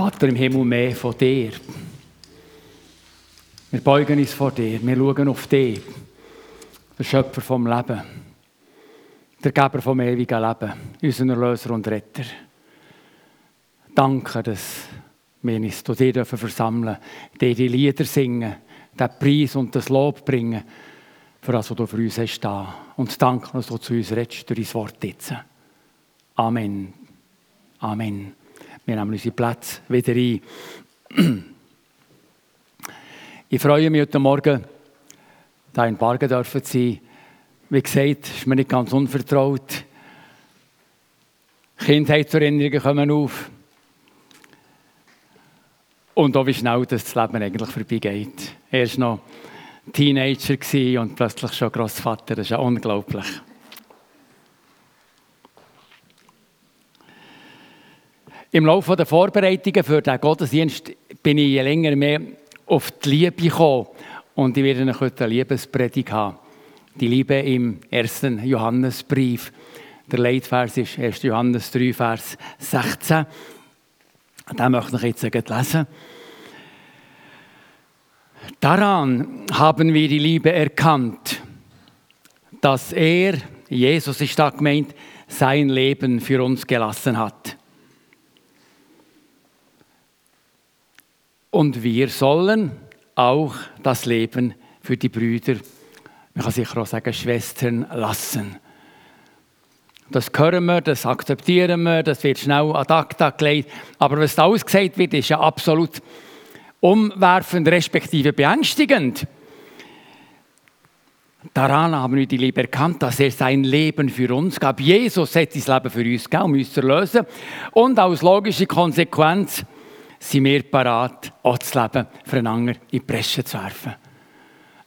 Vater im Himmel, mehr von dir. Wir beugen uns vor dir, wir schauen auf dich, der Schöpfer vom Leben, der Geber vom ewigen Leben, unseren Erlöser und Retter. Danke, dass wir uns zu dir versammeln dürfen, die Lieder singen, den Preis und das Lob bringen, für das, was du für uns hast da. Und danke, dass du zu uns redest durch dein Wort jetzt. Amen. Amen. Wir nehmen unsere Plätze wieder ein. Ich freue mich heute Morgen, hier in Bargen zu sein. Wie gesagt, ist mir nicht ganz unvertraut. Kindheitserinnerungen kommen auf. Und auch wie schnell das Leben eigentlich vorbeigeht. Er war noch Teenager und plötzlich schon Großvater. Das ist ja unglaublich. Im Laufe der Vorbereitungen für den Gottesdienst bin ich je länger mehr auf die Liebe gekommen. Und ich werde heute eine Liebespredigt haben. Die Liebe im ersten Johannesbrief. Der Leitvers ist 1. Johannes 3, Vers 16. Den möchte ich jetzt lesen. Daran haben wir die Liebe erkannt, dass er, Jesus ist da gemeint, sein Leben für uns gelassen hat. Und wir sollen auch das Leben für die Brüder, man kann sicher auch sagen Schwestern, lassen. Das hören wir, das akzeptieren wir, das wird schnell ad acta gelegt. Aber was da ausgesagt wird, ist ja absolut umwerfend, respektive beängstigend. Daran haben wir die Liebe erkannt, dass er sein Leben für uns gab. Jesus hat sein Leben für uns gegeben, um uns zu lösen. Und als logische Konsequenz sind wir parat, auch das Leben für einen anderen in die Bresche zu werfen.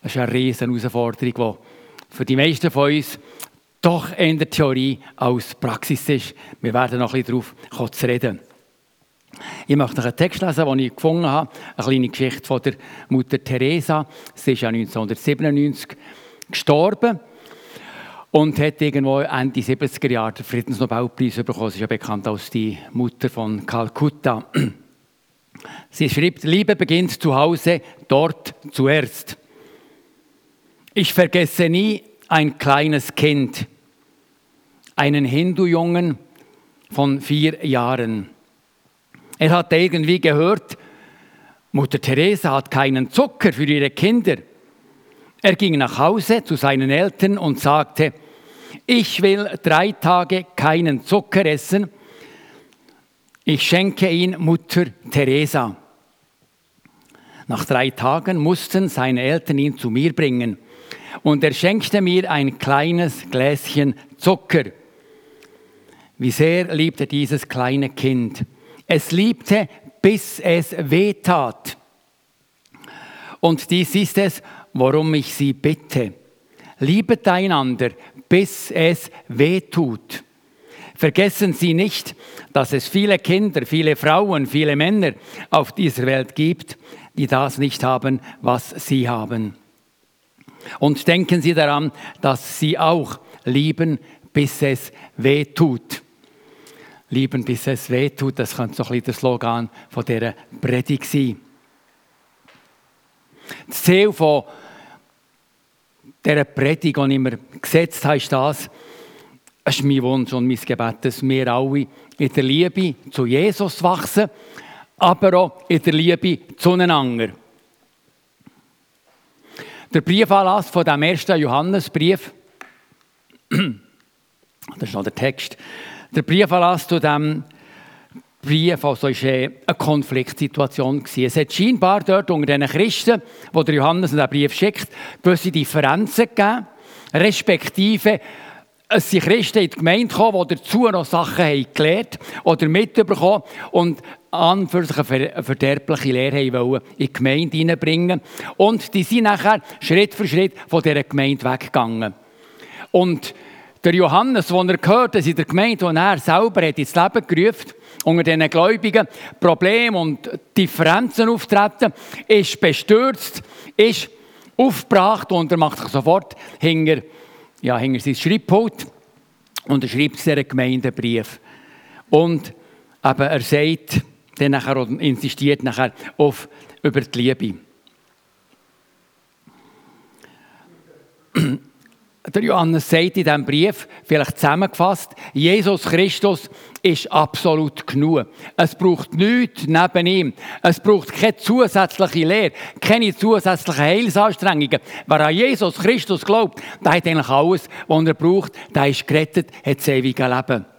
Das ist eine riesige Herausforderung, die für die meisten von uns doch der Theorie als Praxis ist. Wir werden noch ein bisschen darauf reden. Ich möchte einen Text lesen, den ich gefunden habe. Eine kleine Geschichte von der Mutter Teresa. Sie ist ja 1997 gestorben und hat irgendwo Ende 70er Jahre den Friedensnobelpreis bekommen. Sie ist ja bekannt als die Mutter von Kalkutta. Sie schreibt, Liebe beginnt zu Hause, dort zuerst. Ich vergesse nie ein kleines Kind, einen Hindu-Jungen von vier Jahren. Er hat irgendwie gehört, Mutter Teresa hat keinen Zucker für ihre Kinder. Er ging nach Hause zu seinen Eltern und sagte, ich will drei Tage keinen Zucker essen, ich schenke ihn Mutter Teresa. Nach drei Tagen mussten seine Eltern ihn zu mir bringen und er schenkte mir ein kleines Gläschen Zucker. Wie sehr liebte dieses kleine Kind. Es liebte, bis es wehtat. Und dies ist es, worum ich Sie bitte. Liebet einander, bis es wehtut. Vergessen Sie nicht, dass es viele Kinder, viele Frauen, viele Männer auf dieser Welt gibt, die das nicht haben, was Sie haben. Und denken Sie daran, dass Sie auch lieben, bis es weh tut. Lieben, bis es weh tut, das könnte so ein der Slogan von dieser Predigt sein. Das Ziel von dieser Predigt, die ich mir gesetzt habe, ist das, es ist mein Wunsch und mein Gebet, dass wir alle in der Liebe zu Jesus wachsen, aber auch in der Liebe zueinander. Der Briefanlass von dem ersten Johannesbrief, das ist noch der Text, der Briefanlass zu dem Brief also war eine Konfliktsituation. Es hat scheinbar dort unter den Christen, wo der Johannes den Brief schickt, gewisse Differenzen gegeben, respektive es sind Christen in die Gemeinde gekommen, die dazu noch Sachen haben gelernt oder mitbekommen und an für sich eine verderbliche Lehre wollen in die Gemeinde hineinbringen. Und die sind nachher Schritt für Schritt von dieser Gemeinde weggegangen. Und der Johannes, den er gehört hat in der Gemeinde, die er selber hat ins Leben gerufen unter diesen Gläubigen Probleme und Differenzen auftreten, ist bestürzt, ist aufgebracht und er macht sich sofort hinter ja, hinter sein Schreibpult und er schreibt dieser Gemeindebrief. Und eben, er sagt, dann nachher insistiert nachher auf, über die Liebe. Der Johannes sagt in diesem Brief, vielleicht zusammengefasst, Jesus Christus ist absolut genug. Es braucht nichts neben ihm. Es braucht keine zusätzliche Lehre, keine zusätzlichen Heilsanstrengungen. Wer an Jesus Christus glaubt, der hat eigentlich alles, was er braucht. Der ist gerettet, hat das ewige Leben.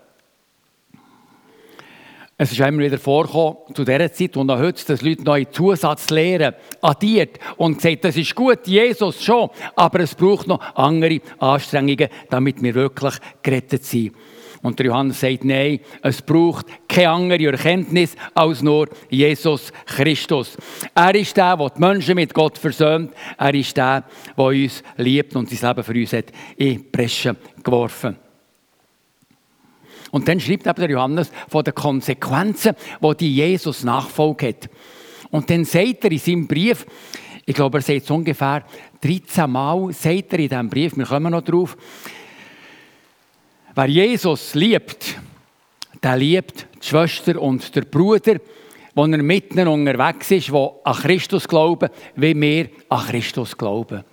Es ist immer wieder vorgekommen, zu dieser Zeit, wo noch heute, dass Leute neue Zusatzlehren addiert und sagt, das ist gut, Jesus schon, aber es braucht noch andere Anstrengungen, damit wir wirklich gerettet sind. Und der Johannes sagt, nein, es braucht keine andere Erkenntnis als nur Jesus Christus. Er ist der, der die Menschen mit Gott versöhnt. Er ist der, der uns liebt und sein Leben für uns hat in die Bresche geworfen. Und dann schreibt eben der Johannes von den Konsequenzen, die die Jesus Nachfolge hat. Und dann sagt er in seinem Brief, ich glaube, er sagt es ungefähr 13 Mal, sagt er in diesem Brief, wir kommen noch drauf, wer Jesus liebt, der liebt die Schwester und der Bruder, wo er mitten unterwegs ist, wo an Christus glauben, wie wir an Christus glauben.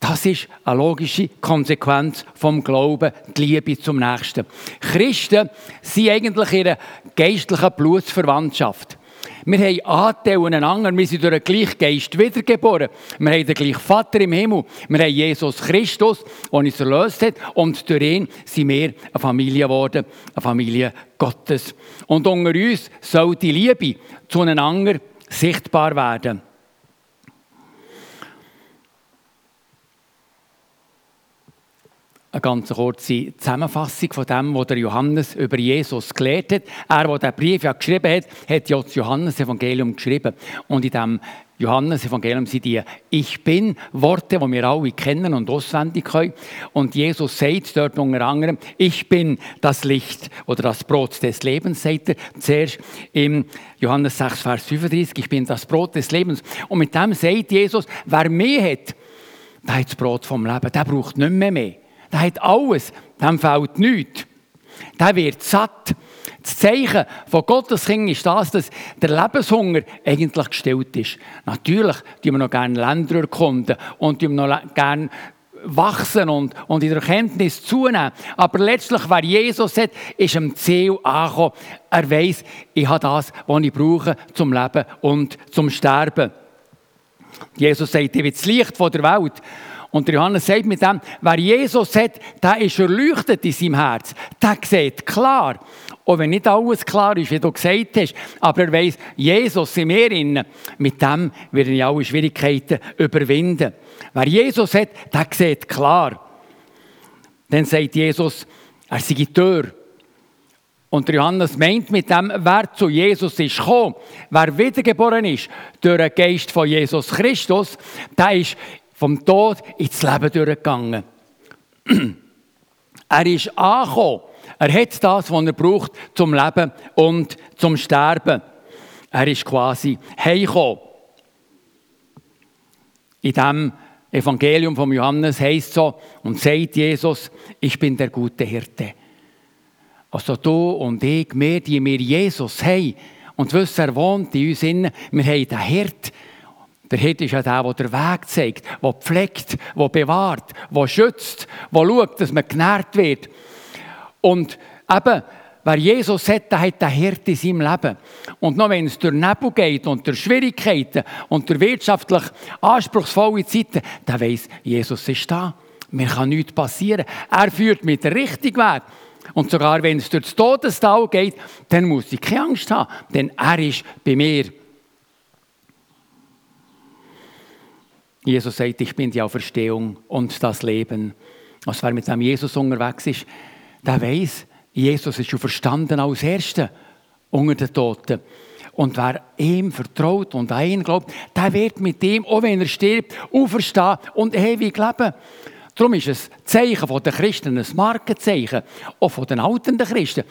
Das ist eine logische Konsequenz vom Glauben, die Liebe zum Nächsten. Christen sind eigentlich ihre geistliche Blutsverwandtschaft. Wir haben Anteile aneinander, wir sind durch den gleichen Geist wiedergeboren. Wir haben den gleichen Vater im Himmel. Wir haben Jesus Christus, der uns erlöst hat. Und durch ihn sind wir eine Familie geworden, eine Familie Gottes. Und unter uns soll die Liebe zueinander sichtbar werden. Eine ganz kurze Zusammenfassung von dem, was der Johannes über Jesus gelehrt hat. Er, der den Brief ja geschrieben hat, hat ja das Johannesevangelium geschrieben. Und in dem Johannesevangelium sind die Ich bin Worte, die wir alle kennen und auswendig können. Und Jesus sagt dort unter anderem, ich bin das Licht oder das Brot des Lebens, sagt er zuerst im Johannes 6, Vers 35, ich bin das Brot des Lebens. Und mit dem sagt Jesus, wer mehr hat, der hat das Brot vom Leben, der braucht nicht mehr mehr. Der hat alles, dem fehlt nichts. Der wird satt. Das Zeichen von Gottes Kind ist das, dass der Lebenshunger eigentlich gestillt ist. Natürlich tun wir noch gerne Länder erkunden und tun noch gerne wachsen und, und in der Erkenntnis zunehmen. Aber letztlich, wer Jesus hat, ist am Ziel angekommen. Er weiß, ich habe das, was ich brauche zum Leben und zum Sterben. Jesus sagt, ich bin das Licht der Welt. Und der Johannes sagt mit dem, wer Jesus hat, der ist erleuchtet in seinem Herz. Der sieht klar. Auch wenn nicht alles klar ist, wie du gesagt hast, aber er weiß, Jesus in mir innen. Mit dem werden ich alle Schwierigkeiten überwinden. Wer Jesus hat, der sieht klar. Dann sagt Jesus, er sei die Tür. Und Johannes meint mit dem, wer zu Jesus ist gekommen, wer wiedergeboren ist durch den Geist von Jesus Christus, der ist vom Tod ins Leben durchgegangen. er ist angekommen. Er hat das, was er braucht zum Leben und zum Sterben. Er ist quasi heimgekommen. In dem Evangelium von Johannes heißt so und sagt Jesus, ich bin der gute Hirte. Also du und ich, wir, die wir Jesus haben und wissen, er wohnt in uns innen, wir haben den Hirt, der Hirt ist ja der, der den Weg zeigt, der pflegt, der bewahrt, der schützt, der schaut, dass man genährt wird. Und eben, wer Jesus hat, der hat den Hirt in seinem Leben. Und noch wenn es durch Nebel geht und durch Schwierigkeiten und durch wirtschaftlich anspruchsvolle Zeiten, der weiß, Jesus ist da. Mir kann nichts passieren. Er führt mit dem richtigen Weg. Und sogar wenn es durch das Todestal geht, dann muss ich keine Angst haben, denn er ist bei mir. Jesus sagt, ich bin die Auferstehung und das Leben. Also wer mit dem Jesus unterwegs ist, der weiß, Jesus ist schon verstanden als Erster unter den Toten. Und wer ihm vertraut und an ihn glaubt, der wird mit ihm, auch wenn er stirbt, auferstehen und ewig leben. Darum ist es Zeichen der Christen ein Markenzeichen, auch von den alten Christen.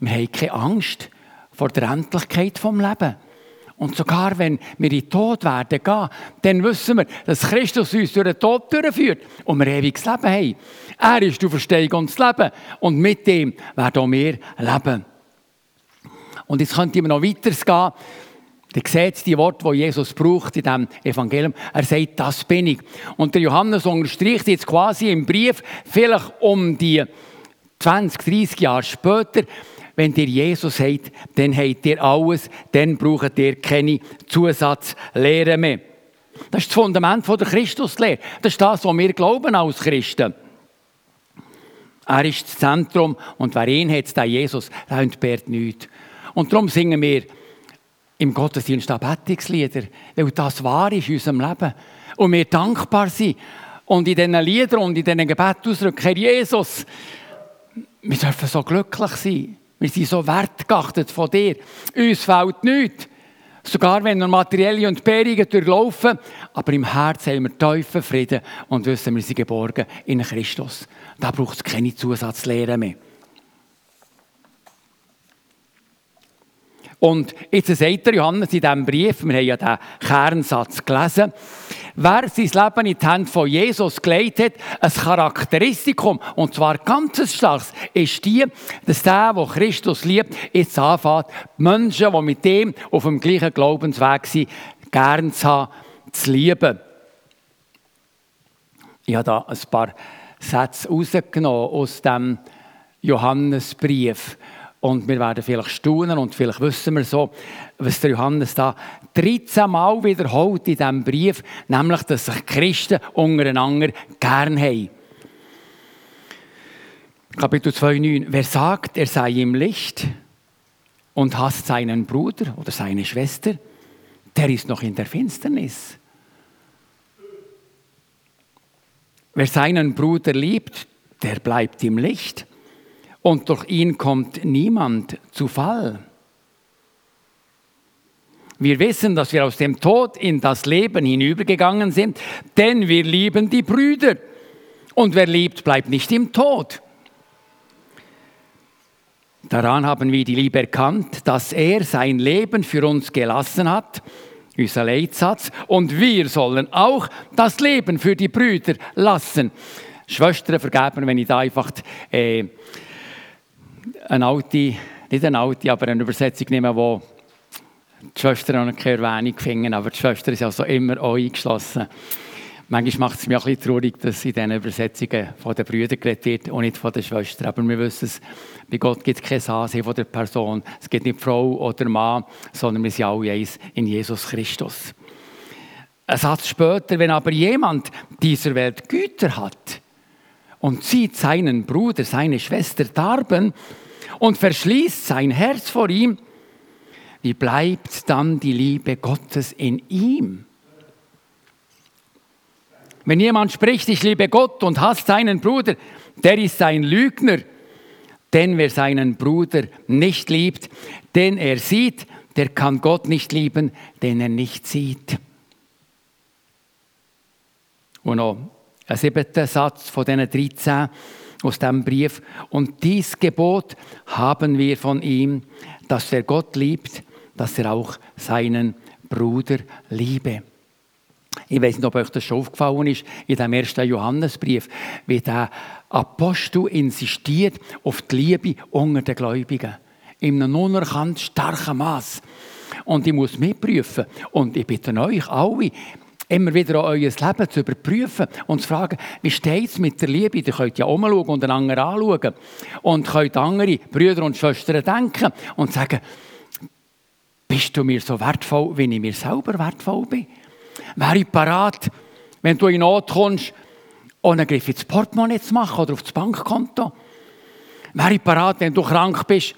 Wir haben keine Angst vor der Endlichkeit des Lebens. Und sogar wenn wir in den Tod werden gehen, dann wissen wir, dass Christus uns durch den Tod durchführt und wir ewiges Leben haben. Er ist die Verstehung und das Leben. Und mit dem werden auch wir leben. Und jetzt könnte man noch weitergehen. Ihr seht die Worte, die Jesus braucht in diesem Evangelium. Er sagt, das bin ich. Und der Johannes unterstreicht jetzt quasi im Brief, vielleicht um die 20, 30 Jahre später, wenn dir Jesus sagt, dann habt ihr alles, dann braucht ihr keine Zusatzlehre mehr. Das ist das Fundament der Christuslehre. Das ist das, was wir glauben als Christen. Er ist das Zentrum und wer ihn hat, der Jesus, der entbehrt nichts. Und darum singen wir im Gottesdienst Anbetungslieder, weil das wahr ist in unserem Leben. Und wir dankbar sind. Und in diesen Liedern und in diesen Gebeten ausdrücken, Herr Jesus, wir dürfen so glücklich sein. Wir sind so wertgeachtet von dir. Uns fällt nichts. Sogar wenn wir materielle Entbehrungen durchlaufen, aber im Herzen haben wir tiefen Frieden und wissen, wir sind geborgen in Christus. Da braucht es keine Zusatzlehre mehr. Und jetzt sagt der Johannes in diesem Brief, wir haben ja den Kernsatz gelesen, wer sein Leben in die Hände von Jesus gelegt hat, ein Charakteristikum, und zwar ganz starkes, ist die, dass der, der Christus liebt, jetzt anfängt, die Menschen, die mit dem auf dem gleichen Glaubensweg sind, gern zu haben, zu lieben. Ich habe da ein paar Sätze rausgenommen aus dem Johannesbrief. Und wir werden vielleicht staunen und vielleicht wissen wir so, was der Johannes da 13 Mal wiederholt in diesem Brief, nämlich, dass sich Christen untereinander gern haben. Kapitel 2,9. Wer sagt, er sei im Licht und hasst seinen Bruder oder seine Schwester, der ist noch in der Finsternis. Wer seinen Bruder liebt, der bleibt im Licht und durch ihn kommt niemand zu Fall. Wir wissen, dass wir aus dem Tod in das Leben hinübergegangen sind, denn wir lieben die Brüder. Und wer liebt, bleibt nicht im Tod. Daran haben wir die Liebe erkannt, dass er sein Leben für uns gelassen hat, unser Leitsatz, und wir sollen auch das Leben für die Brüder lassen. Schwestern vergeben, wenn ich da einfach äh, eine alte, nicht eine alte, aber eine Übersetzung nehmen, wo die Schwestern noch keine Erwähnung finden, aber die Schwestern sind also immer auch eingeschlossen. Manchmal macht es mich auch ein bisschen traurig, dass in diesen Übersetzungen von den Brüdern geredet wird und nicht von den Schwestern. Aber wir wissen es, bei Gott gibt es kein Ansehen von der Person. Es gibt nicht Frau oder Mann, sondern wir sind alle eins in Jesus Christus. Ein Satz später, wenn aber jemand dieser Welt Güter hat, und zieht seinen Bruder, seine Schwester darben und verschließt sein Herz vor ihm, wie bleibt dann die Liebe Gottes in ihm? Wenn jemand spricht, ich liebe Gott und hasst seinen Bruder, der ist ein Lügner. Denn wer seinen Bruder nicht liebt, den er sieht, der kann Gott nicht lieben, den er nicht sieht. Und noch ein siebter Satz von diesen 13 aus dem Brief. Und dies Gebot haben wir von ihm, dass er Gott liebt, dass er auch seinen Bruder liebe. Ich weiß nicht, ob euch das schon aufgefallen ist, in dem ersten Johannesbrief, wie der Apostel insistiert auf die Liebe unter den Gläubigen. In einem unerkannt starken Maß. Und ich muss mitprüfen. Und ich bitte euch alle, immer wieder auch euer Leben zu überprüfen und zu fragen, wie steht es mit der Liebe? Ihr könnt ja umschauen und einander anschauen und könnt andere Brüder und Schwestern denken und sagen, bist du mir so wertvoll, wie ich mir selber wertvoll bin? Wäre ich parat, wenn du in Not kommst, ohne Griff ins Portemonnaie zu machen oder auf das Bankkonto? Wäre ich parat, wenn du krank bist,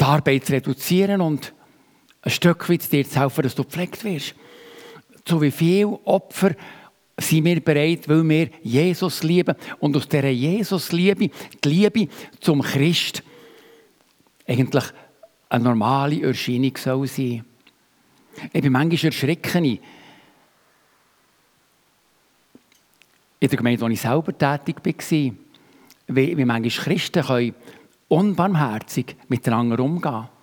die Arbeit zu reduzieren und ein Stück weit dir zu helfen, dass du gepflegt wirst. So wie viele Opfer sind wir bereit, weil wir Jesus lieben und aus dieser Jesus-Liebe, die Liebe zum Christ, eigentlich eine normale Erscheinung soll sein. Ich bin manchmal erschrecken. In der Gemeinde, wo ich selber tätig war, wie, manchmal Christen unbarmherzig miteinander umgehen können.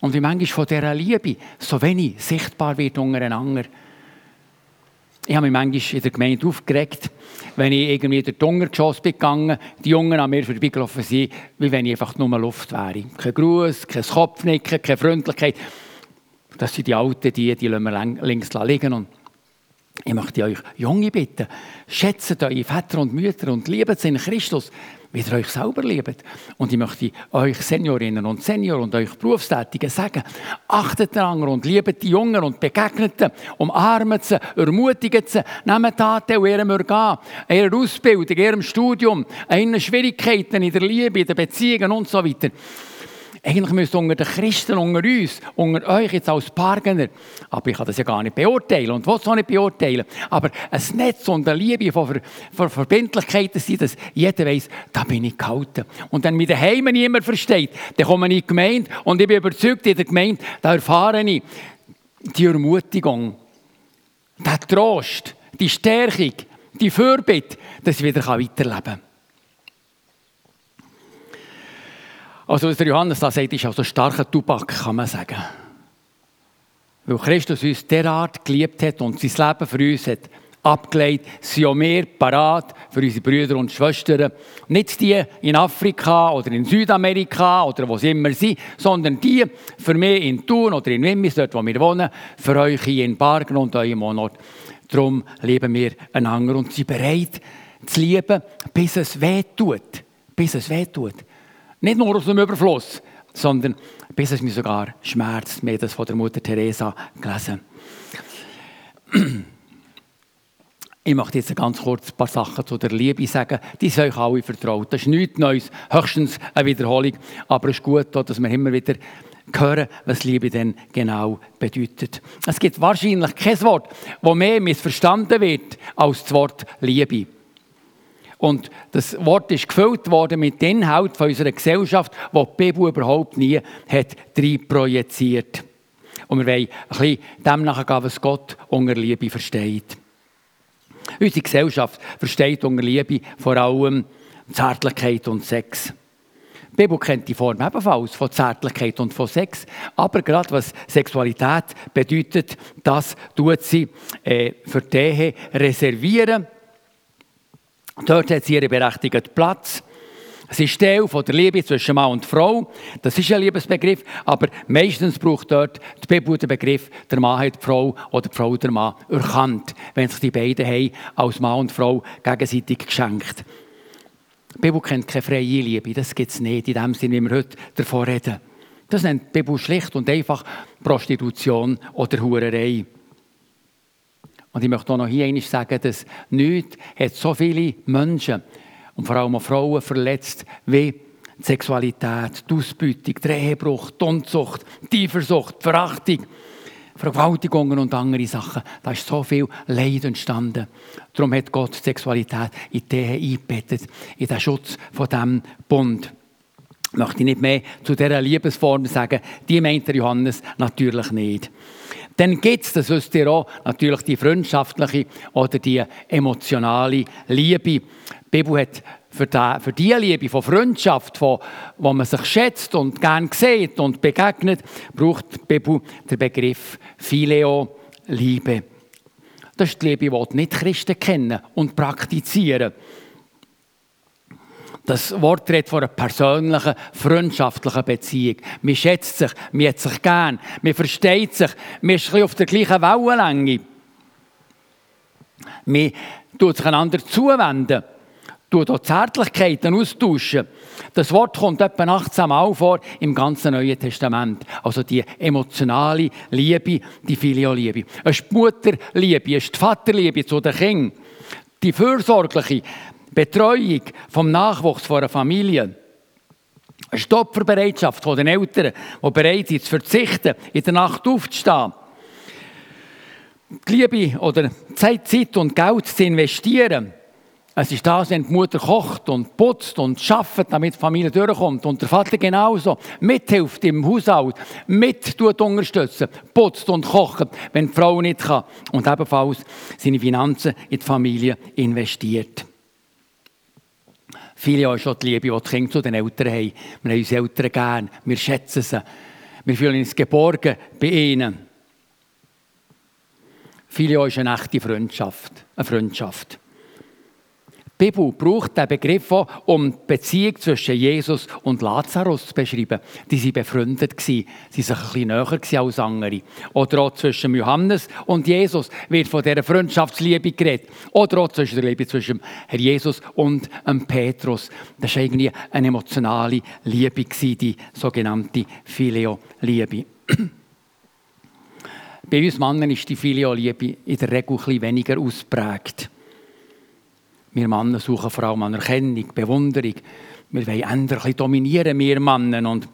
Und wie manchmal von dieser Liebe so wenig sichtbar wird untereinander. Ich habe mich manchmal in der Gemeinde aufgeregt, wenn ich irgendwie durch den Untergeschoss bin gegangen, die Jungen an mir vorbeigelaufen sind, wie wenn ich einfach nur Luft wäre. Kein Gruß, kein Kopfnicken, keine Freundlichkeit. Das sind die Alten, die, die lassen wir links liegen. Und ich möchte euch Junge bitten, schätzt eure Väter und Mütter und liebt sie in Christus, wie ihr euch selber liebt. Und ich möchte euch Seniorinnen und Senioren und euch Berufstätigen sagen, achtet daran und liebt die Jungen und begegnet sie, umarmt sie, ermutigt sie, nehmt Taten und ihrem Organ, ihrer Ausbildung, ihrem Studium, ihren Schwierigkeiten in der Liebe, in den Beziehungen und so weiter. Eigentlich müsste unter den Christen, unter uns, unter euch jetzt als Pargener, aber ich kann das ja gar nicht beurteilen und es auch nicht beurteilen, aber ein Netz und eine Liebe von, Ver von Verbindlichkeiten sind, dass jeder weiß, da bin ich gehalten. Und wenn mich daheim niemand versteht, dann komme ich in die Gemeinde und ich bin überzeugt, in der Gemeinde, da erfahre ich die Ermutigung, den Trost, die Stärkung, die Fürbitte, dass ich wieder weiterleben kann. Also was der Johannes da sagt, ist also starker Tubak, kann man sagen. Weil Christus uns derart geliebt hat und sein Leben für uns hat abgelegt, sind auch wir parat für unsere Brüder und Schwestern. Nicht die in Afrika oder in Südamerika oder wo sie immer sind, sondern die für mich in Thun oder in Wimmis, dort wo wir wohnen, für euch hier in Bargen und eurem Wohnort. Darum lieben wir einander und sind bereit zu lieben, bis es weh tut. Bis es weh tut. Nicht nur aus dem Überfluss, sondern bis es mir sogar schmerzt. Wir das von der Mutter Teresa gelesen. Ich möchte jetzt ganz kurz ein paar Sachen zu der Liebe sagen. Die sind euch alle vertraut. Das ist nichts Neues, höchstens eine Wiederholung. Aber es ist gut, dass wir immer wieder hören, was Liebe denn genau bedeutet. Es gibt wahrscheinlich kein Wort, das mehr missverstanden wird als das Wort Liebe. Und das Wort ist gefüllt worden mit dem Inhalt von unserer Gesellschaft, wo die Bibel überhaupt nie hat projiziert. Und wir wollen ein bisschen dem nachgehen, was Gott unter Liebe versteht. Unsere Gesellschaft versteht unter Liebe vor allem Zärtlichkeit und Sex. Die Bibel kennt die Form ebenfalls von Zärtlichkeit und von Sex. Aber gerade was Sexualität bedeutet, das tut sie äh, für die Ehe reservieren. Dort hat sie ihren berechtigten Platz. Es ist Teil von der Liebe zwischen Mann und Frau. Das ist ein Liebesbegriff, aber meistens braucht dort die Bibel den Begriff, der Mann hat die Frau oder die Frau der Mann erkannt, wenn sich die beiden haben, als Mann und Frau gegenseitig geschenkt. Die Bibel kennt keine freie Liebe, das gibt es nicht in dem Sinne, wie wir heute davon reden. Das nennt die Bibel schlicht und einfach Prostitution oder Hurerei. Und ich möchte auch noch hier einmal sagen, dass nichts hat so viele Menschen und vor allem auch Frauen verletzt wie die Sexualität, die Ausbeutung, der Ehebruch, die Unzucht, die Eifersucht, die Verachtung, Vergewaltigungen und andere Sachen. Da ist so viel Leid entstanden. Darum hat Gott die Sexualität in die Ehe eingebettet, in den Schutz von diesem Bund. Ich möchte nicht mehr zu dieser Liebesform sagen, die meint der Johannes natürlich nicht. Dann gibt es, das wisst ihr auch, natürlich die freundschaftliche oder die emotionale Liebe. Die Bibel hat für die, für die Liebe von Freundschaft, von, wo man sich schätzt und gern sieht und begegnet, braucht die Bibel den Begriff Phileo, Liebe. Das ist die Liebe, die nicht Christen kennen und praktizieren. Das Wort redet von einer persönlichen, freundschaftlichen Beziehung. Man schätzt sich, man hat sich gern, man versteht sich, man ist auf der gleichen Wellenlänge. Man tut sich einander zuwenden, tut auch Zärtlichkeiten austauschen. Das Wort kommt etwa 18 Mal vor im ganzen Neuen Testament. Also die emotionale Liebe, die Filioliebe. Es ist die Mutterliebe, es ist die Vaterliebe zu den Kindern. Die fürsorgliche, Betreuung vom Nachwuchs einer Familie. Eine Stopferbereitschaft von den Eltern, die bereit sind zu verzichten, in der Nacht aufzustehen. Die Liebe oder Zeit, Zeit und Geld zu investieren. Es ist das, wenn die Mutter kocht und putzt und schafft, damit die Familie durchkommt. Und der Vater genauso. Mithilft im Haushalt, mit unterstützen, putzt und kocht, wenn die Frau nicht kann. Und ebenfalls seine Finanzen in die Familie investiert. Viele haben schon die Liebe, die die Kinder zu den Eltern haben. Wir haben unsere Eltern gern, wir schätzen sie. Wir fühlen uns geborgen bei ihnen. Phileo ist eine echte Freundschaft. Eine Freundschaft. Die Bibel braucht den Begriff auch, um die Beziehung zwischen Jesus und Lazarus zu beschreiben. Die waren befreundet, sie waren ein bisschen näher als andere. Oder auch zwischen Johannes und Jesus wird von dieser Freundschaftsliebe geredet. Oder auch zwischen der Liebe zwischen Herr Jesus und Petrus. Das war irgendwie eine emotionale Liebe, die sogenannte Phileo-Liebe. Bei uns Männern ist die Phileo-Liebe in der Regel ein bisschen weniger ausprägt. Wir Männer suchen vor allem Anerkennung, Bewunderung. Wir wollen ändern, ein dominieren, wir Männer. Und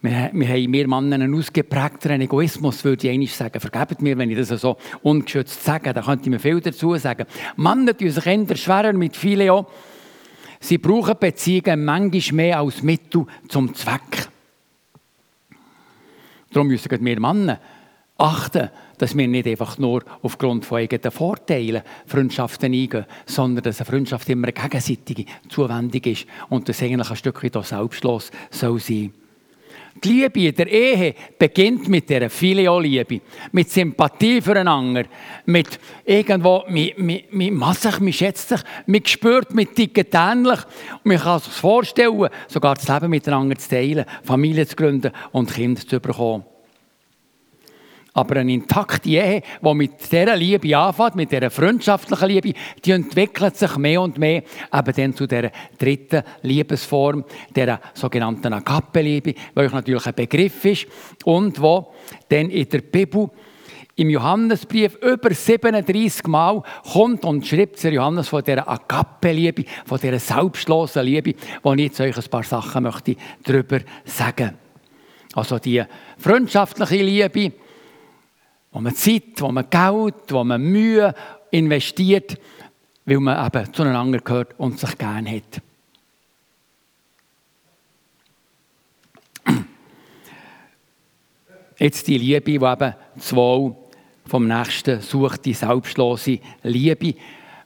wir, haben, wir Männer einen ausgeprägteren Egoismus, würde ich eigentlich sagen. Vergebt mir, wenn ich das so ungeschützt sage, da könnte ich mir viel dazu sagen. Männer tun sich eher schwerer mit Phileo. Sie brauchen Beziehungen manchmal mehr als Mittel zum Zweck. Darum müssen wir Männer achten, dass wir nicht einfach nur aufgrund von eigenen Vorteilen Freundschaften eingehen, sondern dass eine Freundschaft immer eine gegenseitige Zuwendung ist und das eigentlich ein Stückchen auch selbstlos soll sein die Liebe in der Ehe beginnt mit dieser Filioliebe, mit Sympathie füreinander, mit irgendwo, man, man, man sich, man schätzt sich, man spürt, man tickt ähnlich und man kann sich vorstellen, sogar das Leben miteinander zu teilen, Familie zu gründen und Kinder zu bekommen. Aber eine intakte Ehe, die mit dieser Liebe anfängt, mit dieser freundschaftlichen Liebe, die entwickelt sich mehr und mehr eben dann zu dieser dritten Liebesform, der sogenannten Agape-Liebe, euch natürlich ein Begriff ist und wo dann in der Bibel im Johannesbrief über 37 Mal kommt und schreibt der Johannes von dieser Agape-Liebe, von dieser selbstlosen Liebe, wo ich jetzt euch ein paar Sachen möchte darüber sagen. Also die freundschaftliche Liebe, wo man Zeit, wo man Geld, wo man Mühe investiert, weil man eben zueinander gehört und sich gerne hat. Jetzt die Liebe, die eben Wohl vom Nächsten sucht, die selbstlose Liebe, die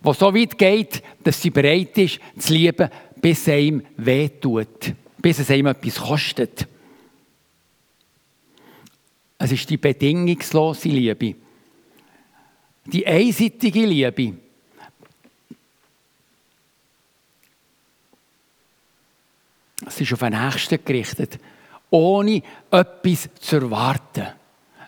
so weit geht, dass sie bereit ist, zu lieben, bis es ihm wehtut, bis es ihm etwas kostet. Es ist die bedingungslose Liebe. Die einseitige Liebe. Es ist auf den Nächsten gerichtet, ohne etwas zu erwarten.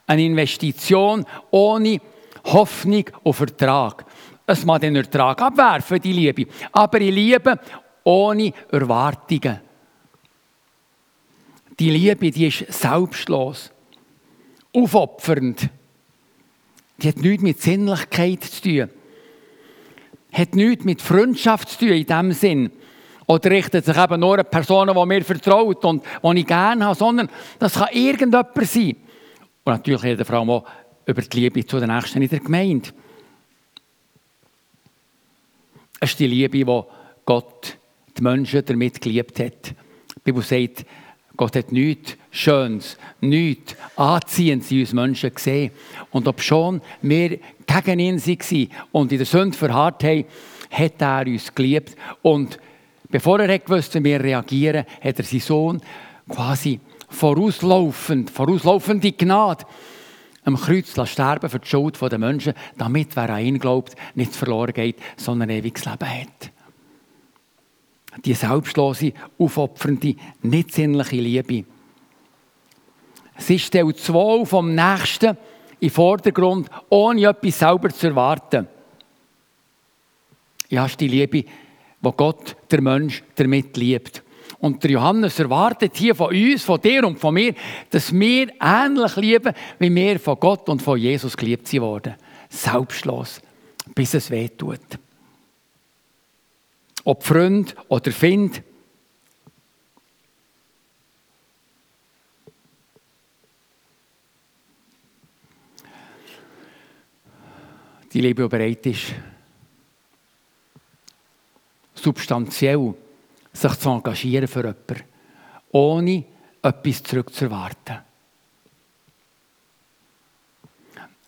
Eine Investition ohne Hoffnung auf Ertrag. Es mag den Ertrag abwerfen, die Liebe. Aber ich liebe ohne Erwartungen. Die Liebe, die ist selbstlos aufopfernd. Die hat nichts mit Sinnlichkeit zu tun. Hat nichts mit Freundschaft zu tun in dem Sinn. Oder richtet sich eben nur an Personen, die mir vertraut und die ich gerne habe, sondern das kann irgendjemand sein. Und natürlich redet vor auch über die Liebe zu den Nächsten in der Gemeinde. Es ist die Liebe, die Gott die Menschen damit geliebt hat. Die Bibel sagt, Gott hat nichts Schönes, nichts Anziehendes in uns Menschen gesehen. Und ob schon wir gegen ihn waren und in der Sünde verharrt haben, hat er uns geliebt. Und bevor er wusste, wie wir reagieren, hat er seinen Sohn quasi vorauslaufend, vorauslaufende Gnade am Kreuz sterben für die Schuld der Menschen, damit wer an ihn glaubt, nicht verloren geht, sondern ewiges Leben hat die selbstlose, aufopfernde, nicht sinnliche Liebe. Sie stellt das Wohl vom Nächsten den Vordergrund, ohne etwas selber zu erwarten. Ja, ist die Liebe, wo Gott der Mensch damit liebt. Und der Johannes erwartet hier von uns, von dir und von mir, dass wir ähnlich lieben, wie wir von Gott und von Jesus geliebt worden. Selbstlos, bis es weh tut ob Freund oder Find. Die Liebe bereit ist, substanziell sich zu engagieren für jemanden, ohne etwas zurückzuerwarten.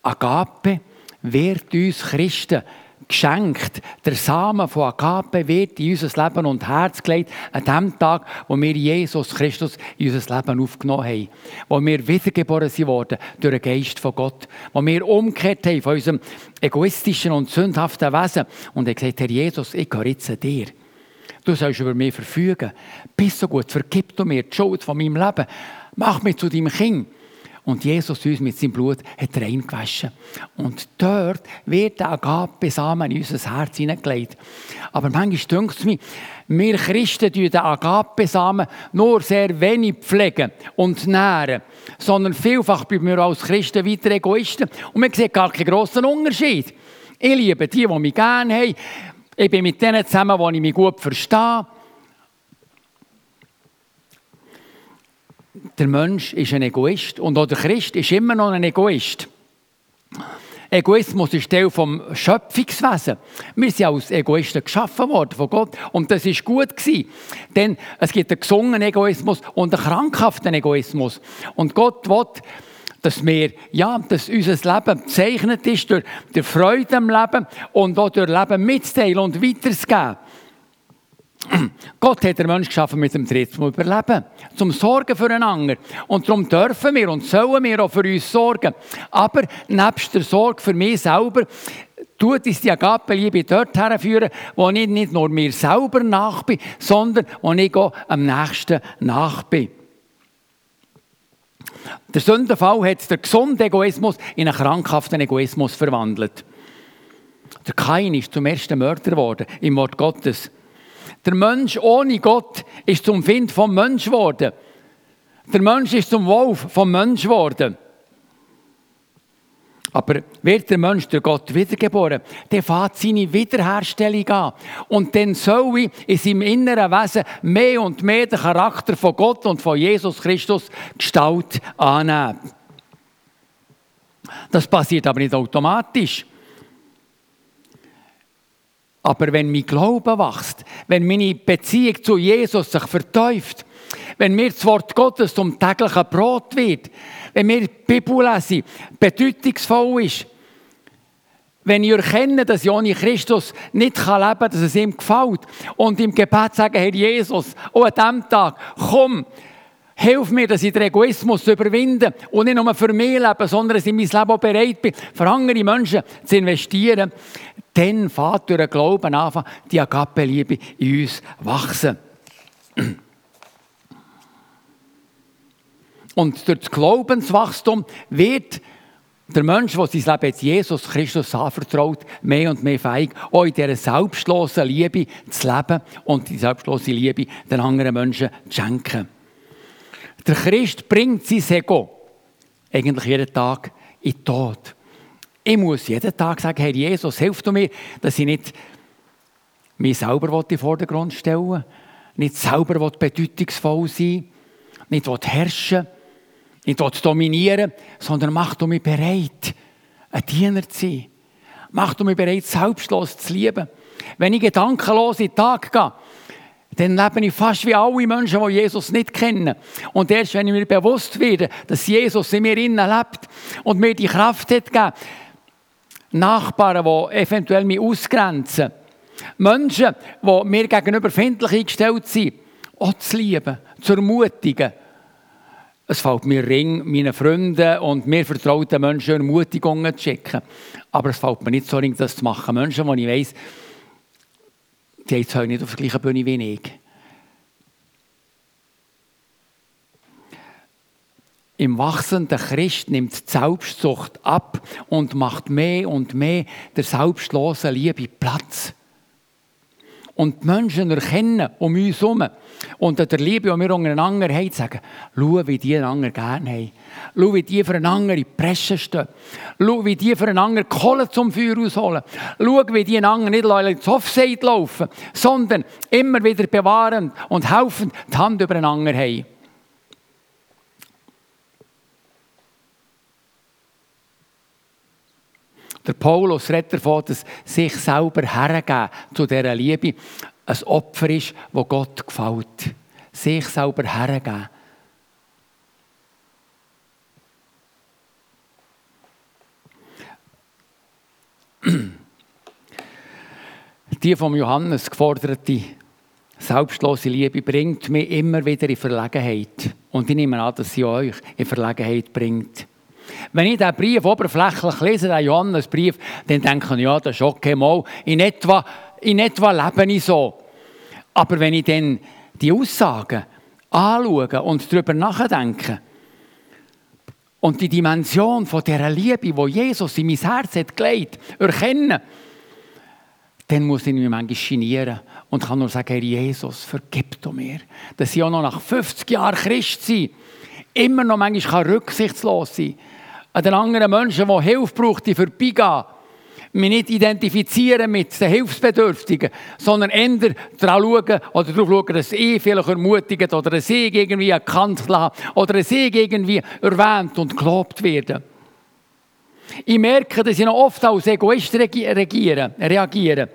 Agape wird uns Christen geschenkt. Der Samen von Agape wird in unser Leben und Herz gelegt, an dem Tag, wo wir Jesus Christus in unser Leben aufgenommen haben. Wo wir wiedergeboren wurden durch den Geist von Gott. Wo wir umgekehrt haben von unserem egoistischen und sündhaften Wesen. Und er gesagt, Herr Jesus, ich gehöre jetzt dir. Du sollst über mich verfügen. Bist so gut, vergib du mir die Schuld von meinem Leben. Mach mich zu deinem Kind. Und Jesus uns mit seinem Blut hat reingewaschen. Und dort wird der Agape-Samen in unser Herz hineingelegt. Aber manchmal dünkt es mir, wir Christen tun den Agape-Samen nur sehr wenig pflegen und nähren. Sondern vielfach bleiben wir als Christen weiter Egoisten. Und man sieht gar keinen grossen Unterschied. Ich liebe die, die mich gerne haben. Ich bin mit denen zusammen, die ich mich gut verstehe. Der Mensch ist ein Egoist und auch der Christ ist immer noch ein Egoist. Egoismus ist Teil vom Schöpfungswesen. Wir sind als Egoisten geschaffen worden von Gott und das ist gut gewesen. Denn es gibt einen gesungenen Egoismus und einen krankhaften Egoismus. Und Gott will, dass wir, ja, dass unser Leben bezeichnet ist durch, durch Freude am Leben und auch durch Leben mitzuteilen und weiterzugeben. Gott hat den Menschen geschaffen mit dem Tritt zum Überleben, zum Sorgen füreinander. Und darum dürfen wir und sollen wir auch für uns sorgen. Aber nebst der Sorge für mich selber, tut uns die Agape-Liebe dort herführen, wo ich nicht nur mir selber nach bin, sondern wo ich auch am nächsten nach bin. Der Sündenfall hat den gesunden Egoismus in einen krankhaften Egoismus verwandelt. Der Kain ist zum ersten Mörder geworden im Wort Gottes. Der Mensch ohne Gott ist zum Find vom Mensch geworden. Der Mensch ist zum Wolf vom Mensch geworden. Aber wird der Mensch durch Gott wiedergeboren, der fährt seine Wiederherstellung an. Und dann soll ich in seinem inneren Wesen mehr und mehr den Charakter von Gott und von Jesus Christus Gestalt annehmen. Das passiert aber nicht automatisch. Aber wenn mein Glaube wächst, wenn meine Beziehung zu Jesus sich vertäuft, wenn mir das Wort Gottes zum täglichen Brot wird, wenn mir die Bibel lese, bedeutungsvoll ist, wenn ich erkenne, dass ich ohne Christus nicht leben kann, dass es ihm gefällt und im Gebet sagen, Herr Jesus, auch an diesem Tag, komm, hilf mir, dass ich den Egoismus überwinde und nicht nur für mich lebe, sondern dass ich mein Leben auch bereit bin, für andere Menschen zu investieren, dann fährt durch den Glauben an, die Agape-Liebe in uns wachsen. Und durch das Glaubenswachstum wird der Mensch, der sein Leben jetzt Jesus Christus anvertraut, mehr und mehr fähig, auch in dieser selbstlosen Liebe zu leben und die selbstlose Liebe den anderen Menschen zu schenken. Der Christ bringt sein Ego eigentlich jeden Tag in den Tod. Ich muss jeden Tag sagen, Herr Jesus, hilf du mir, dass ich nicht mich selber in den Vordergrund stellen nicht selber bedeutungsvoll sein nicht herrschen nicht dominieren sondern mach du mich bereit, ein Diener zu sein. Mach du mich bereit, selbstlos zu lieben. Wenn ich gedankenlos in den Tag gehe, dann lebe ich fast wie alle Menschen, die Jesus nicht kennen. Und erst wenn ich mir bewusst werde, dass Jesus in mir innen lebt und mir die Kraft hat gegeben, Nachbarn, die eventuell mich ausgrenzen. Menschen, die mir gegenüber findlich eingestellt sind, auch zu lieben, zu ermutigen. Es fällt mir ring, meinen Freunden und mir vertrauten Menschen Ermutigungen zu schicken. Aber es fällt mir nicht so ring, das zu machen. Menschen, die ich weiss, die haben jetzt nicht auf der gleichen Bühne wie ich. Im wachsenden Christ nimmt die Selbstsucht ab und macht mehr und mehr der selbstlosen Liebe Platz. Und die Menschen erkennen um uns herum und der Liebe, die wir untereinander haben, sagen, schau, wie die einander gerne haben. Schau, wie die füreinander in die Presse stehen. Schau, wie die füreinander Kohle zum Feuer ausholen. Schau, wie die einander nicht ins Offside laufen, sondern immer wieder bewahren und helfen die Hand übereinander haben. Der Paulus redet davon, dass sich selber hergeben zu dieser Liebe ein Opfer ist, wo Gott gefällt. Sich selber hergeben. die vom Johannes geforderte selbstlose Liebe bringt mich immer wieder in Verlegenheit. Und ich nehme an, dass sie euch in Verlegenheit bringt. Wenn ich diesen Brief oberflächlich lese, den Johannesbrief, dann denke ich, ja, das ist okay, mal, in etwa, in etwa lebe ich so. Aber wenn ich dann die Aussagen anschaue und darüber nachdenke, und die Dimension von dieser Liebe, die Jesus in mein Herz hat gelegt, erkennen, dann muss ich mich manchmal genieren und kann nur sagen, Herr Jesus, vergib du mir. Dass ich auch noch nach 50 Jahren Christ sein immer noch manchmal rücksichtslos sein kann. An den anderen Menschen, die Hilfe brauchen, die vorbeigehen. Mich nicht identifizieren mit den Hilfsbedürftigen, sondern eher darauf schauen, oder darauf schauen, dass ich vielleicht ermutigt oder dass ich irgendwie erkannt oder dass ich irgendwie erwähnt und gelobt werde. Ich merke, dass ich noch oft als Egoist reagiere, reagiere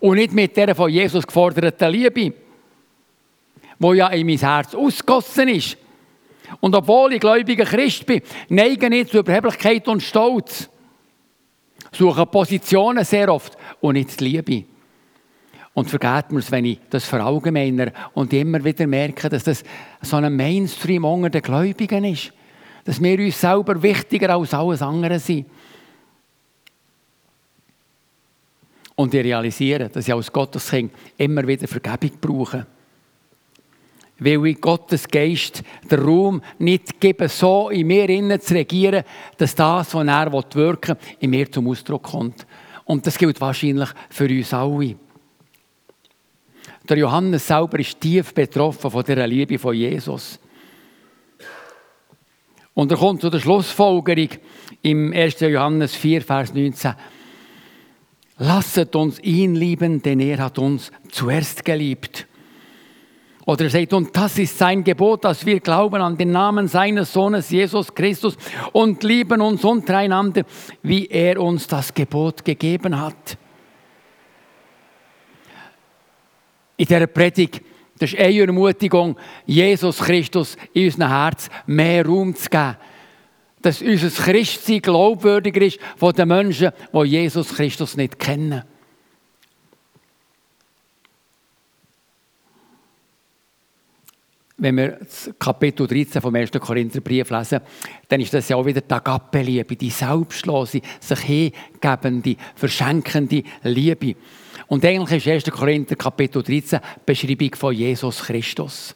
und nicht mit der von Jesus geforderten Liebe, wo ja in mein Herz ausgossen ist. Und obwohl ich gläubiger Christ bin, neige ich zu Überheblichkeit und Stolz. Suche Positionen sehr oft und nicht die Liebe. Und vergeht mir es, wenn ich das verallgemeiner und immer wieder merke, dass das so ein Mainstream unter den Gläubigen ist. Dass wir uns selber wichtiger als alles andere sind. Und ich realisiere, dass ich als Gotteskind immer wieder Vergebung brauche weil ich Gottes Geist den Raum nicht gebe, so in mir innen zu regieren, dass das, was er wirken will, in mir zum Ausdruck kommt. Und das gilt wahrscheinlich für uns alle. Der Johannes selber ist tief betroffen von der Liebe von Jesus. Und er kommt zu der Schlussfolgerung im 1. Johannes 4, Vers 19. Lasset uns ihn lieben, denn er hat uns zuerst geliebt. Oder er sagt, und das ist sein Gebot, dass wir glauben an den Namen seines Sohnes Jesus Christus und lieben uns untereinander, wie er uns das Gebot gegeben hat. In dieser Predigt, das ist eine Ermutigung, Jesus Christus in unserem Herz mehr Raum zu geben. Dass unser Christsein glaubwürdiger ist von den Menschen, die Jesus Christus nicht kennen. Wenn wir das Kapitel 13 vom 1. Korintherbrief lesen, dann ist das ja auch wieder die Agape-Liebe, die selbstlose, sich hingebende, verschenkende Liebe. Und eigentlich ist 1. Korinther Kapitel 13 Beschreibung von Jesus Christus.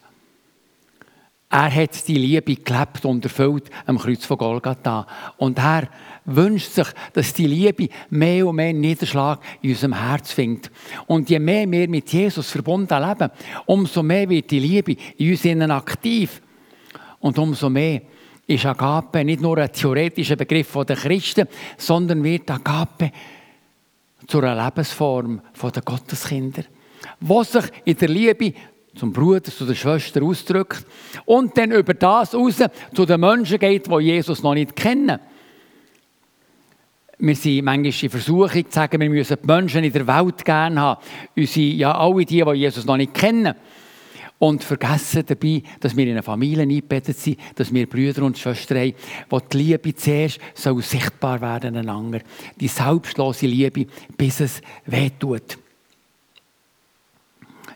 Er hat die Liebe gelebt und erfüllt am Kreuz von Golgatha. Und er wünscht sich, dass die Liebe mehr und mehr Niederschlag in unserem Herz findet. Und je mehr wir mit Jesus verbunden leben, umso mehr wird die Liebe in uns innen aktiv. Und umso mehr ist Agape nicht nur ein theoretischer Begriff der Christen, sondern wird Agape zu einer Lebensform der Gotteskinder, wo sich in der Liebe zum Bruder, zu der Schwester ausdrückt und dann über das raus zu den Menschen geht, die Jesus noch nicht kennen. Wir sind manchmal in Versuchung zu sagen, wir müssen die Menschen in der Welt gerne haben. Unsere, ja, alle die, die Jesus noch nicht kennen. Und vergessen dabei, dass wir in einer Familie eingebettet sind, dass wir Brüder und Schwestern haben, wo die Liebe zuerst soll sichtbar werden einander. Die selbstlose Liebe, bis es wehtut.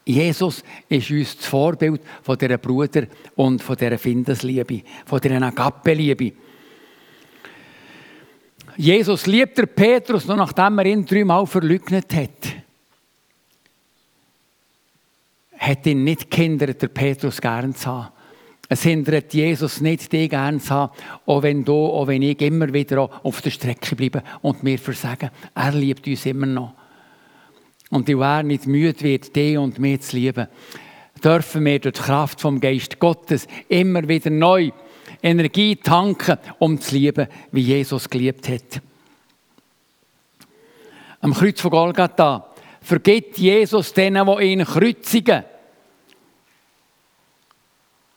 Jesus ist uns das Vorbild von dieser Bruder- und von dieser Findesliebe, von dieser Agape-Liebe. Jesus liebt der Petrus, nur nachdem er ihn dreimal verleugnet hat. Hat ihn nicht gehindert, der Petrus gern zu haben. Es hindert Jesus nicht, dich gern zu haben, auch wenn du, auch wenn ich immer wieder auf der Strecke bleiben und mir versagen. Er liebt uns immer noch. Und weil er nicht müde wird, dich und mich zu lieben, dürfen wir durch die Kraft vom Geist Gottes immer wieder neu Energie tanken, um zu lieben, wie Jesus geliebt hat. Am Kreuz von Golgatha vergibt Jesus denen, die ihn kreuzigen.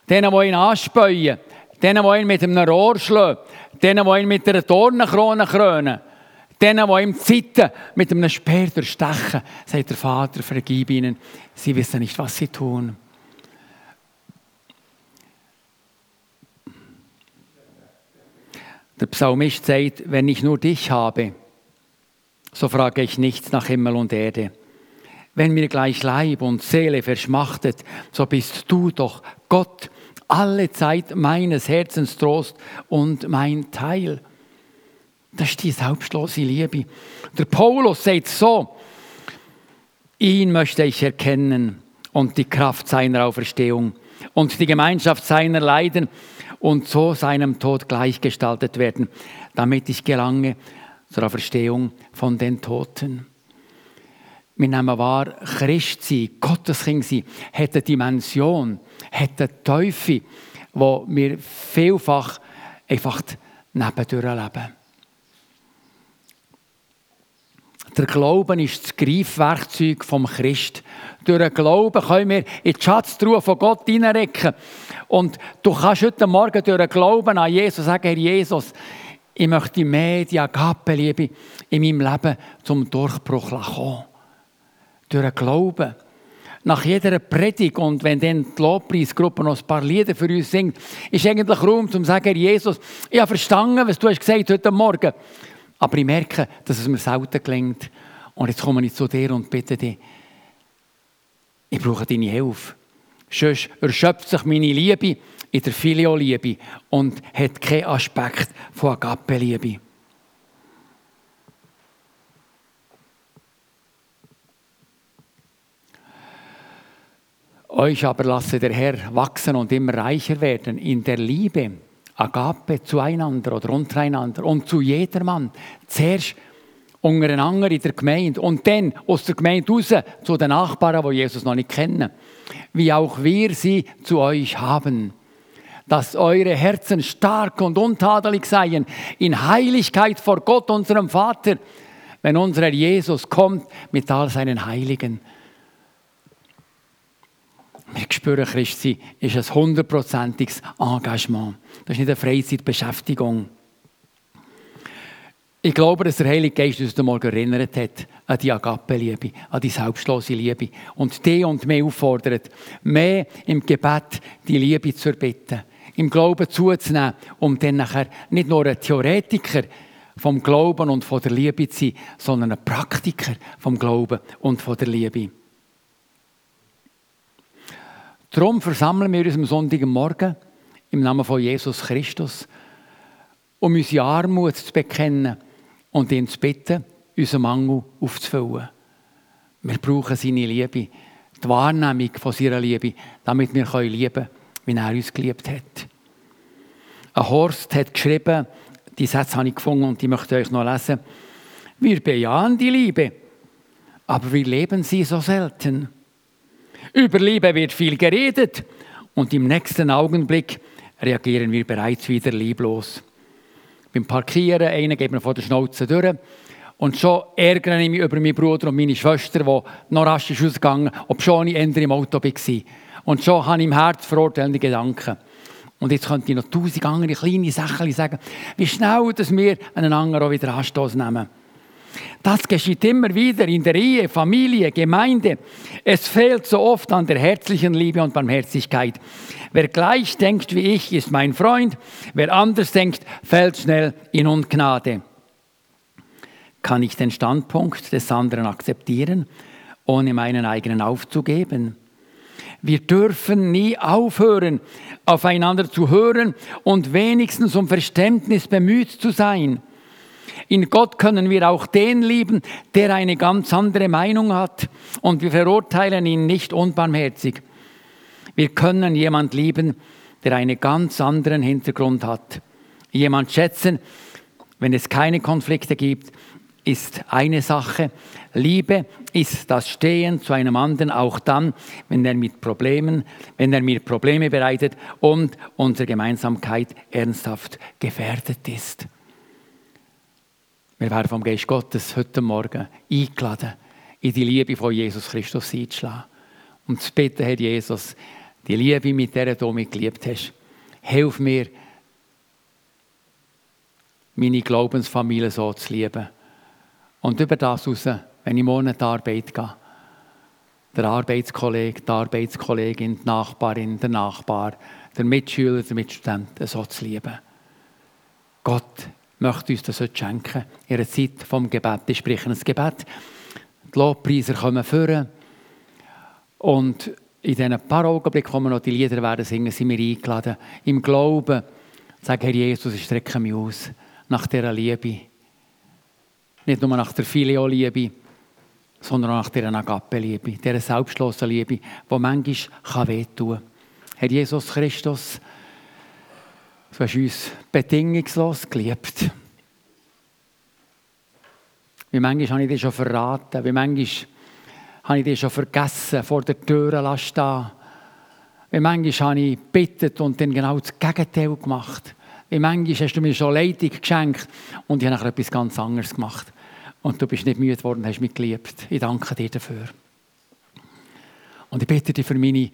Denen, die ihn anspäuen. Denen, die ihn mit einem Rohr schlagen. Denen, die ihn mit einer Dornenkrone krönen. Denen, die ihm Zeiten mit einem Speer durchstechen, sagt der Vater, vergib ihnen, sie wissen nicht, was sie tun. Der Psalmist sagt, wenn ich nur dich habe, so frage ich nichts nach Himmel und Erde. Wenn mir gleich Leib und Seele verschmachtet, so bist du doch Gott, alle Zeit meines Herzens Trost und mein Teil. Das ist die selbstlose Liebe. Der Paulus sagt so, ihn möchte ich erkennen und die Kraft seiner Auferstehung und die Gemeinschaft seiner Leiden und so seinem Tod gleichgestaltet werden, damit ich gelange zur Auferstehung von den Toten. Wir nehmen wahr, Christ sein, Gotteskind sein, hat eine Dimension, eine Teufel, wo wir vielfach einfach nebendurch leben. Der Glauben ist das Greifwerkzeug vom Christ. Durch den Glauben können wir in die Schatztruhe von Gott hineinrecken. Und du kannst heute Morgen durch den Glauben an Jesus sagen, Herr Jesus, ich möchte mehr die Agape-Liebe in meinem Leben zum Durchbruch kommen. Durch den Glauben. Nach jeder Predigt und wenn dann die Lobpreisgruppe noch ein paar Lieder für uns singt, ist eigentlich Raum, um zu sagen, Herr Jesus, ich habe verstanden, was du hast gesagt heute Morgen gesagt hast. Aber ich merke, dass es mir selten gelingt. Und jetzt komme ich zu dir und bitte dich, ich brauche deine Hilfe. Sonst erschöpft sich meine Liebe in der Filio-Liebe und hat keinen Aspekt von Agape-Liebe. Euch aber lasse der Herr wachsen und immer reicher werden in der Liebe Agape zueinander oder untereinander und zu jedermann. Zuerst untereinander in der Gemeinde und dann aus der Gemeinde raus zu den Nachbarn, die Jesus noch nicht kennen. Wie auch wir sie zu euch haben. Dass eure Herzen stark und untadelig seien in Heiligkeit vor Gott, unserem Vater, wenn unser Jesus kommt mit all seinen Heiligen. Wir spüren, Christi ist ein hundertprozentiges Engagement. Das ist nicht eine Freizeitbeschäftigung. Ich glaube, dass der Heilige Geist uns Morgen erinnert hat an die Agape-Liebe, an die selbstlose Liebe und die und mehr auffordert, mehr im Gebet die Liebe zu erbitten, im Glauben zuzunehmen, um dann nachher nicht nur ein Theoretiker vom Glauben und von der Liebe zu sein, sondern ein Praktiker vom Glauben und von der Liebe. Darum versammeln wir uns am Sonntagmorgen im Namen von Jesus Christus, um unsere Armut zu bekennen und ihn zu bitten, unseren Mangel aufzufüllen. Wir brauchen seine Liebe, die Wahrnehmung von seiner Liebe, damit wir lieben können, wie er uns geliebt hat. Ein Horst hat geschrieben, die Sätze habe ich gefunden und die möchte ich euch noch lesen. Wir bejahen die Liebe, aber wir leben sie so selten. Über Liebe wird viel geredet und im nächsten Augenblick reagieren wir bereits wieder lieblos. Beim Parkieren, einer geht mir vor der Schnauze durch und schon ärgere ich mich über meinen Bruder und meine Schwester, die noch rasch ist ausgegangen, obwohl ich ändere im Auto war. Und schon habe ich im Herz verurteilende Gedanken. Und jetzt könnte ich noch tausend andere kleine Sachen sagen, wie schnell dass wir einander auch wieder Anstoß nehmen. Das geschieht immer wieder in der Ehe, Familie, Gemeinde. Es fehlt so oft an der herzlichen Liebe und Barmherzigkeit. Wer gleich denkt wie ich, ist mein Freund. Wer anders denkt, fällt schnell in Ungnade. Kann ich den Standpunkt des anderen akzeptieren, ohne meinen eigenen aufzugeben? Wir dürfen nie aufhören, aufeinander zu hören und wenigstens um Verständnis bemüht zu sein. In Gott können wir auch den lieben, der eine ganz andere Meinung hat und wir verurteilen ihn nicht unbarmherzig. Wir können jemand lieben, der einen ganz anderen Hintergrund hat. Jemand schätzen, wenn es keine Konflikte gibt, ist eine Sache. Liebe ist das Stehen zu einem anderen auch dann, wenn er mit Problemen, wenn er mir Probleme bereitet und unsere Gemeinsamkeit ernsthaft gefährdet ist. Wir werden vom Geist Gottes heute Morgen eingeladen, in die Liebe von Jesus Christus einzuschlagen. Und zu bitten, Herr Jesus, die Liebe, mit der du mich geliebt hast, hilf mir, meine Glaubensfamilie so zu lieben. Und über das heraus, wenn ich morgen in die Arbeit gehe, der Arbeitskollege, die Arbeitskollegin, die Nachbarin, der Nachbar, der Mitschüler, der Mitstudent so zu lieben. Gott möchte uns das heute schenken. In einer Zeit vom Gebet. Ich spreche ein Gebet. Die Lobpreiser kommen führen. Und in diesen paar Augenblicken, wo wir noch die Lieder werden singen, sind wir eingeladen, im Glauben, zu sagen, Herr Jesus, ich strecke mich aus nach dieser Liebe. Nicht nur nach der Filio-Liebe, sondern auch nach dieser Agape-Liebe, dieser selbstlosen Liebe, die manchmal wehtun kann. Herr Jesus Christus, du hast uns bedingungslos geliebt. Wie manchmal habe ich dich schon verraten, wie manchmal habe ich dich schon vergessen, vor der Tür stehen Wie manchmal habe ich gebeten und dann genau das Gegenteil gemacht. Wie manchmal hast du mir schon Leitung geschenkt und ich habe etwas ganz anderes gemacht. Und du bist nicht müde geworden, hast mich geliebt. Ich danke dir dafür. Und ich bitte dich für meine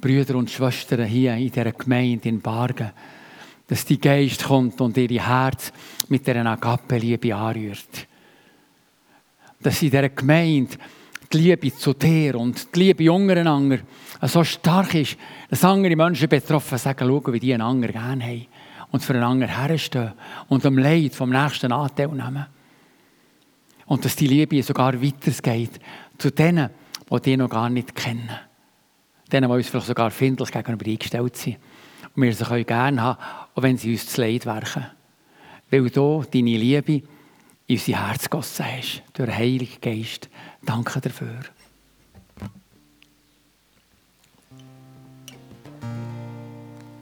Brüder und Schwestern hier in dieser Gemeinde in Bargen, dass die Geist kommt und ihr Herz mit dieser Agape-Liebe anrührt. Dass in dieser Gemeinde die Liebe zu dir und die Liebe untereinander so stark ist, dass andere Menschen betroffen sagen, schauen, wie die einander gerne haben und füreinander herstehen und am Leid vom nächsten Anteil nehmen. Und dass die Liebe sogar weitergeht zu denen, die die noch gar nicht kennen. Denen, die uns vielleicht sogar findlich gegenüber eingestellt sind. Und wir sie gerne haben, auch wenn sie uns zu Leid werken. Weil du deine Liebe in unser Herz gegossen hast, durch den Heiligen Geist. Danke dafür.